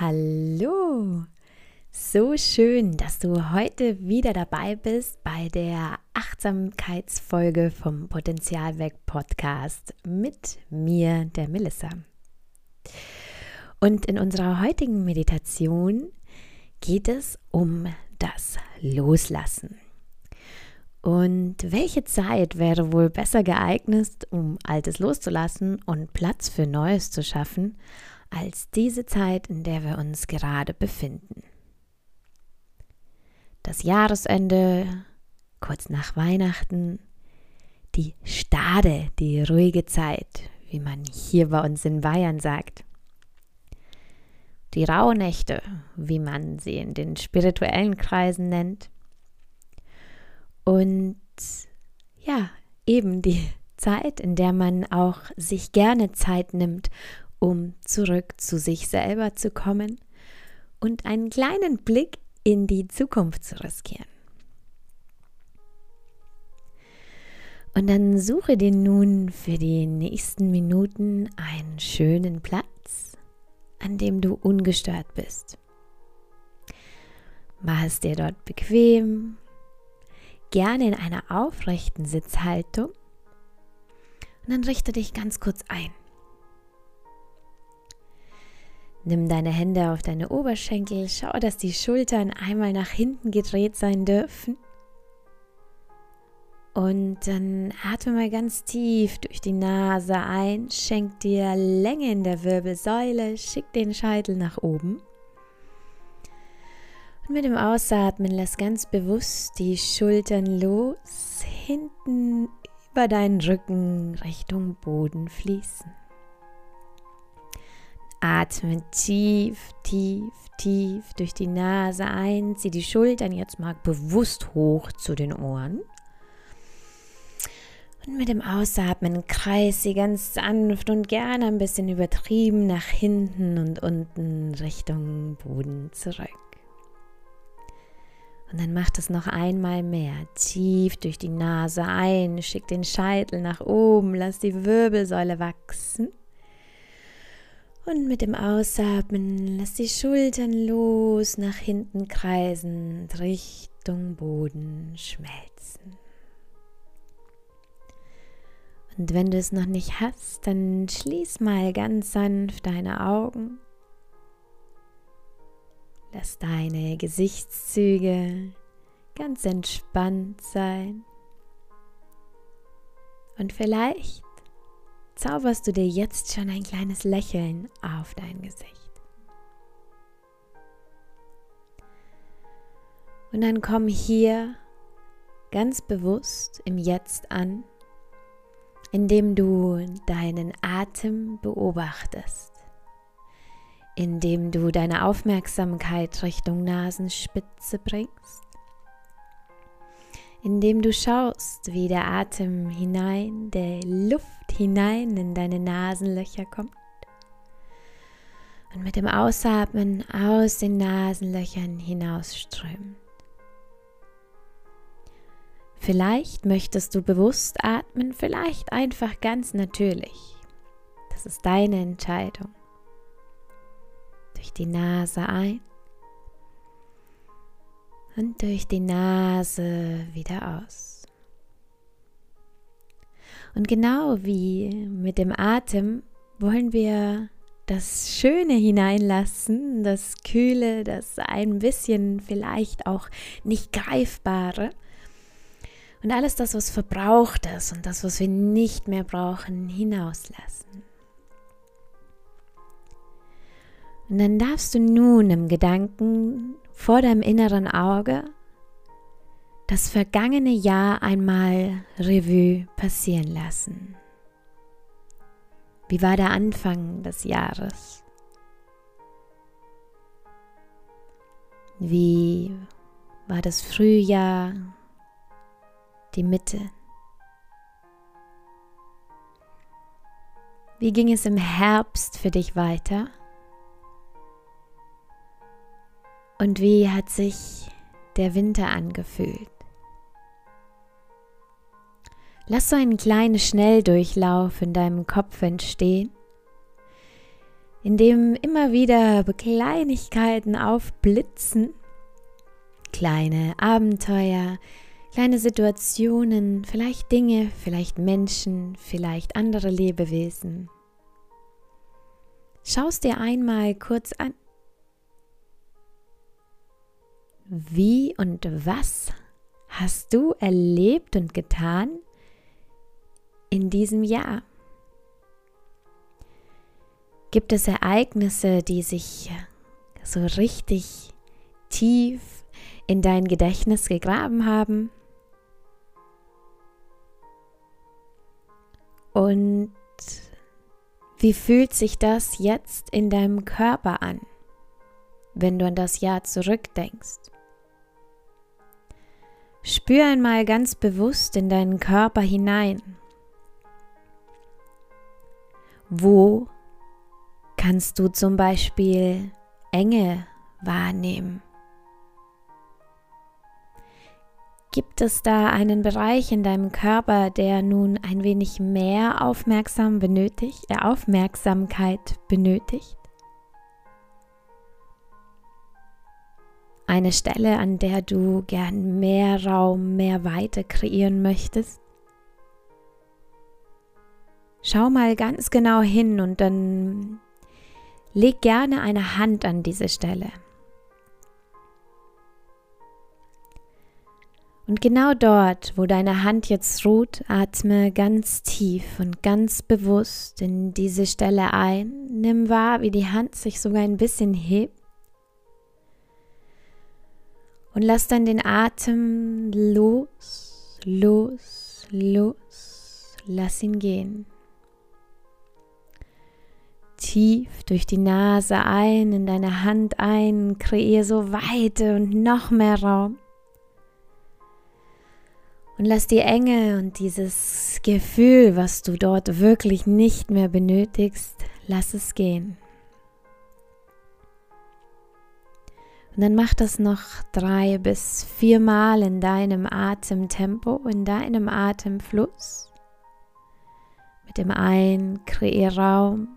Hallo! So schön, dass du heute wieder dabei bist bei der Achtsamkeitsfolge vom Potenzialweg Podcast mit mir, der Melissa. Und in unserer heutigen Meditation geht es um das Loslassen. Und welche Zeit wäre wohl besser geeignet, um Altes loszulassen und Platz für Neues zu schaffen, als diese Zeit, in der wir uns gerade befinden. Das Jahresende, kurz nach Weihnachten, die Stade, die ruhige Zeit, wie man hier bei uns in Bayern sagt. Die Rauhnächte, wie man sie in den spirituellen Kreisen nennt. Und ja, eben die Zeit, in der man auch sich gerne Zeit nimmt, um zurück zu sich selber zu kommen und einen kleinen Blick in die Zukunft zu riskieren. Und dann suche dir nun für die nächsten Minuten einen schönen Platz, an dem du ungestört bist. Mach es dir dort bequem, gerne in einer aufrechten Sitzhaltung und dann richte dich ganz kurz ein. Nimm deine Hände auf deine Oberschenkel, schau, dass die Schultern einmal nach hinten gedreht sein dürfen. Und dann atme mal ganz tief durch die Nase ein, schenk dir Länge in der Wirbelsäule, schick den Scheitel nach oben. Und mit dem Ausatmen lass ganz bewusst die Schultern los, hinten über deinen Rücken Richtung Boden fließen. Atme tief, tief, tief durch die Nase ein. Zieh die Schultern jetzt mal bewusst hoch zu den Ohren. Und mit dem Ausatmen kreis sie ganz sanft und gerne ein bisschen übertrieben nach hinten und unten Richtung Boden zurück. Und dann mach das noch einmal mehr. Tief durch die Nase ein, schick den Scheitel nach oben, lass die Wirbelsäule wachsen. Und mit dem Ausatmen lass die Schultern los, nach hinten kreisen, Richtung Boden schmelzen. Und wenn du es noch nicht hast, dann schließ mal ganz sanft deine Augen. Lass deine Gesichtszüge ganz entspannt sein. Und vielleicht zauberst du dir jetzt schon ein kleines Lächeln auf dein Gesicht. Und dann komm hier ganz bewusst im Jetzt an, indem du deinen Atem beobachtest, indem du deine Aufmerksamkeit Richtung Nasenspitze bringst indem du schaust, wie der Atem hinein, der Luft hinein in deine Nasenlöcher kommt. Und mit dem Ausatmen aus den Nasenlöchern hinausströmt. Vielleicht möchtest du bewusst atmen, vielleicht einfach ganz natürlich. Das ist deine Entscheidung. Durch die Nase ein und durch die Nase wieder aus. Und genau wie mit dem Atem wollen wir das Schöne hineinlassen, das Kühle, das ein bisschen vielleicht auch nicht greifbare. Und alles das, was verbraucht ist und das, was wir nicht mehr brauchen, hinauslassen. Und dann darfst du nun im Gedanken vor deinem inneren Auge das vergangene Jahr einmal Revue passieren lassen. Wie war der Anfang des Jahres? Wie war das Frühjahr, die Mitte? Wie ging es im Herbst für dich weiter? Und wie hat sich der Winter angefühlt? Lass so einen kleinen Schnelldurchlauf in deinem Kopf entstehen, in dem immer wieder Kleinigkeiten aufblitzen, kleine Abenteuer, kleine Situationen, vielleicht Dinge, vielleicht Menschen, vielleicht andere Lebewesen. Schau es dir einmal kurz an. Wie und was hast du erlebt und getan in diesem Jahr? Gibt es Ereignisse, die sich so richtig tief in dein Gedächtnis gegraben haben? Und wie fühlt sich das jetzt in deinem Körper an, wenn du an das Jahr zurückdenkst? Spür einmal ganz bewusst in deinen Körper hinein. Wo kannst du zum Beispiel Enge wahrnehmen? Gibt es da einen Bereich in deinem Körper, der nun ein wenig mehr Aufmerksam benötigt, äh, Aufmerksamkeit benötigt? Eine Stelle, an der du gern mehr Raum, mehr Weite kreieren möchtest? Schau mal ganz genau hin und dann leg gerne eine Hand an diese Stelle. Und genau dort, wo deine Hand jetzt ruht, atme ganz tief und ganz bewusst in diese Stelle ein. Nimm wahr, wie die Hand sich sogar ein bisschen hebt. Und lass dann den Atem los, los, los. Lass ihn gehen. Tief durch die Nase ein, in deine Hand ein, kreier so Weite und noch mehr Raum. Und lass die Enge und dieses Gefühl, was du dort wirklich nicht mehr benötigst, lass es gehen. Und dann mach das noch drei bis viermal in deinem Atemtempo, in deinem Atemfluss. Mit dem Ein kreier Raum.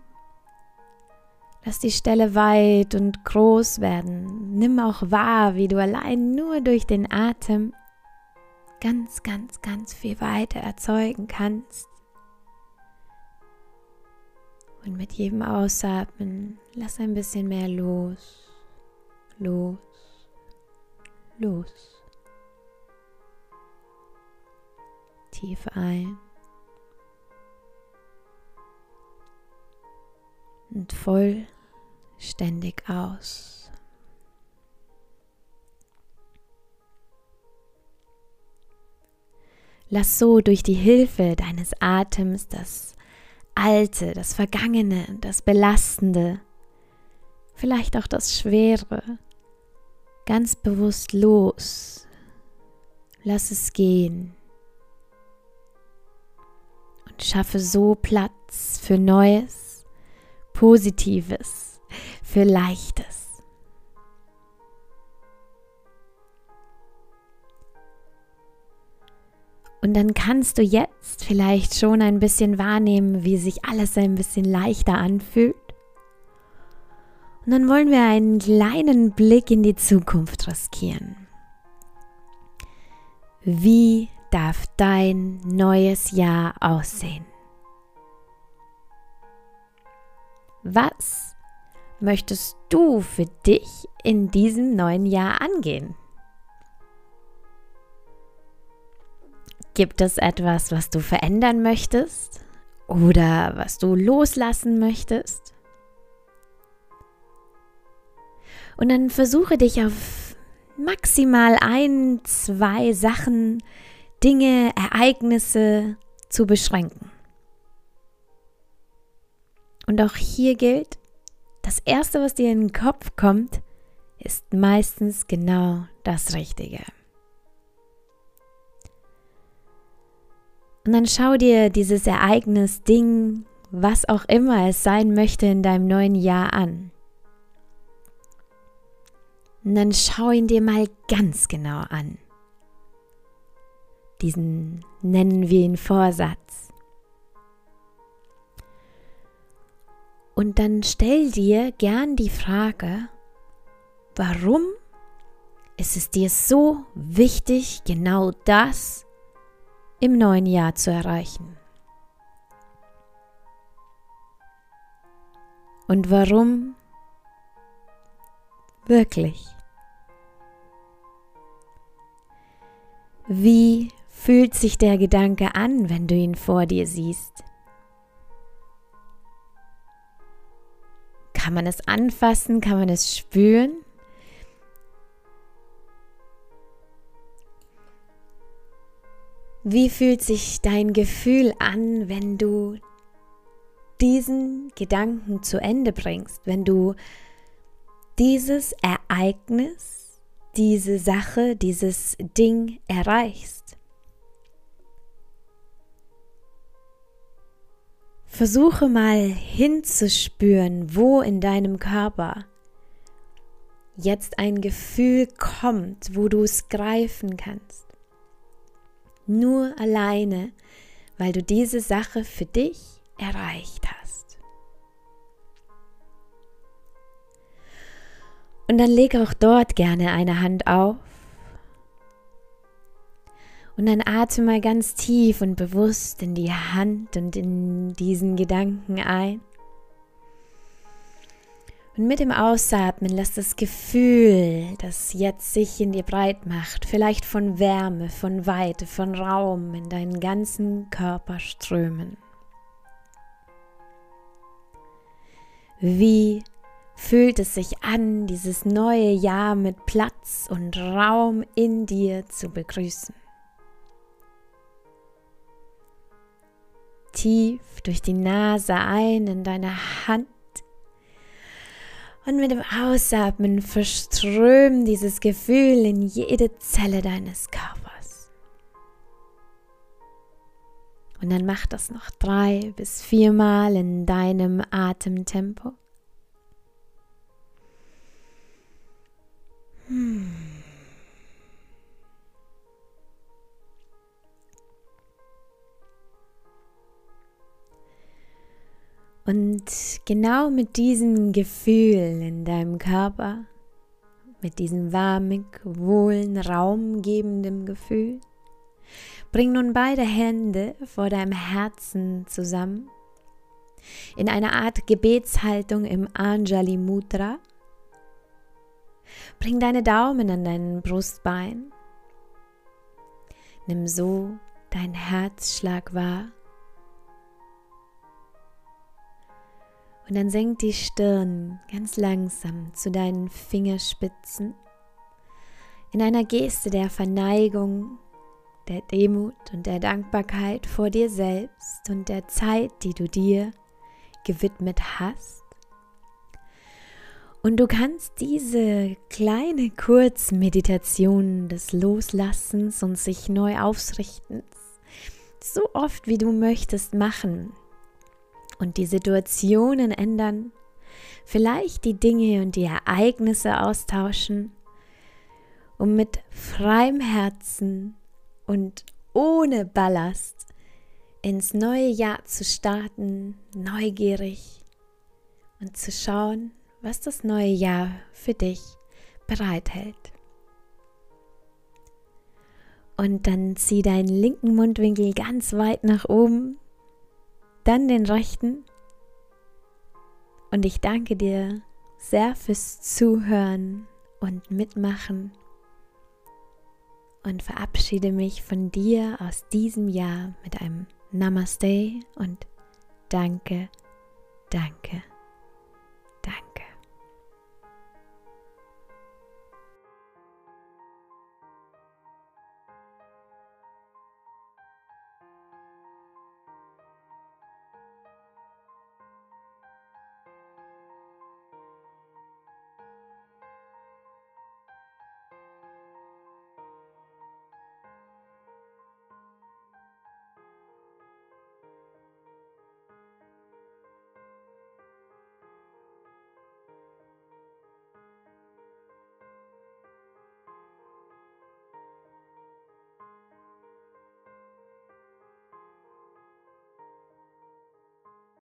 Lass die Stelle weit und groß werden. Nimm auch wahr, wie du allein nur durch den Atem ganz, ganz, ganz viel weiter erzeugen kannst. Und mit jedem Ausatmen lass ein bisschen mehr los, los, los. Tief ein und vollständig aus. Lass so durch die Hilfe deines Atems das Alte, das Vergangene, das Belastende, vielleicht auch das Schwere, ganz bewusst los. Lass es gehen und schaffe so Platz für Neues, Positives, für Leichtes. Und dann kannst du jetzt vielleicht schon ein bisschen wahrnehmen, wie sich alles ein bisschen leichter anfühlt. Dann wollen wir einen kleinen Blick in die Zukunft riskieren. Wie darf dein neues Jahr aussehen? Was möchtest du für dich in diesem neuen Jahr angehen? Gibt es etwas, was du verändern möchtest oder was du loslassen möchtest? Und dann versuche dich auf maximal ein, zwei Sachen, Dinge, Ereignisse zu beschränken. Und auch hier gilt, das Erste, was dir in den Kopf kommt, ist meistens genau das Richtige. Und dann schau dir dieses Ereignis, Ding, was auch immer es sein möchte in deinem neuen Jahr an. Und dann schau ihn dir mal ganz genau an. Diesen nennen wir ihn Vorsatz. Und dann stell dir gern die Frage, warum ist es dir so wichtig, genau das im neuen Jahr zu erreichen? Und warum wirklich? Wie fühlt sich der Gedanke an, wenn du ihn vor dir siehst? Kann man es anfassen? Kann man es spüren? Wie fühlt sich dein Gefühl an, wenn du diesen Gedanken zu Ende bringst, wenn du dieses Ereignis, diese Sache, dieses Ding erreichst? Versuche mal hinzuspüren, wo in deinem Körper jetzt ein Gefühl kommt, wo du es greifen kannst. Nur alleine, weil du diese Sache für dich erreicht hast. Und dann leg auch dort gerne eine Hand auf und dann atme mal ganz tief und bewusst in die Hand und in diesen Gedanken ein. Und mit dem Ausatmen lass das Gefühl, das jetzt sich in dir breit macht, vielleicht von Wärme, von Weite, von Raum in deinen ganzen Körper strömen. Wie fühlt es sich an, dieses neue Jahr mit Platz und Raum in dir zu begrüßen? tief durch die Nase ein in deine Hand. Und mit dem Ausatmen verströmt dieses Gefühl in jede Zelle deines Körpers. Und dann mach das noch drei bis viermal in deinem Atemtempo. Und genau mit diesem Gefühl in deinem Körper, mit diesem warmig, wohlen, raumgebenden Gefühl, bring nun beide Hände vor deinem Herzen zusammen in einer Art Gebetshaltung im Anjali Mudra. Bring deine Daumen an dein Brustbein. Nimm so dein Herzschlag wahr Und dann senk die Stirn ganz langsam zu deinen Fingerspitzen in einer Geste der Verneigung, der Demut und der Dankbarkeit vor dir selbst und der Zeit, die du dir gewidmet hast. Und du kannst diese kleine Kurzmeditation des Loslassens und sich neu ausrichtens so oft wie du möchtest machen und die Situationen ändern, vielleicht die Dinge und die Ereignisse austauschen, um mit freiem Herzen und ohne Ballast ins neue Jahr zu starten, neugierig und zu schauen, was das neue Jahr für dich bereithält. Und dann zieh deinen linken Mundwinkel ganz weit nach oben dann den rechten. Und ich danke dir sehr fürs Zuhören und Mitmachen und verabschiede mich von dir aus diesem Jahr mit einem Namaste und danke, danke.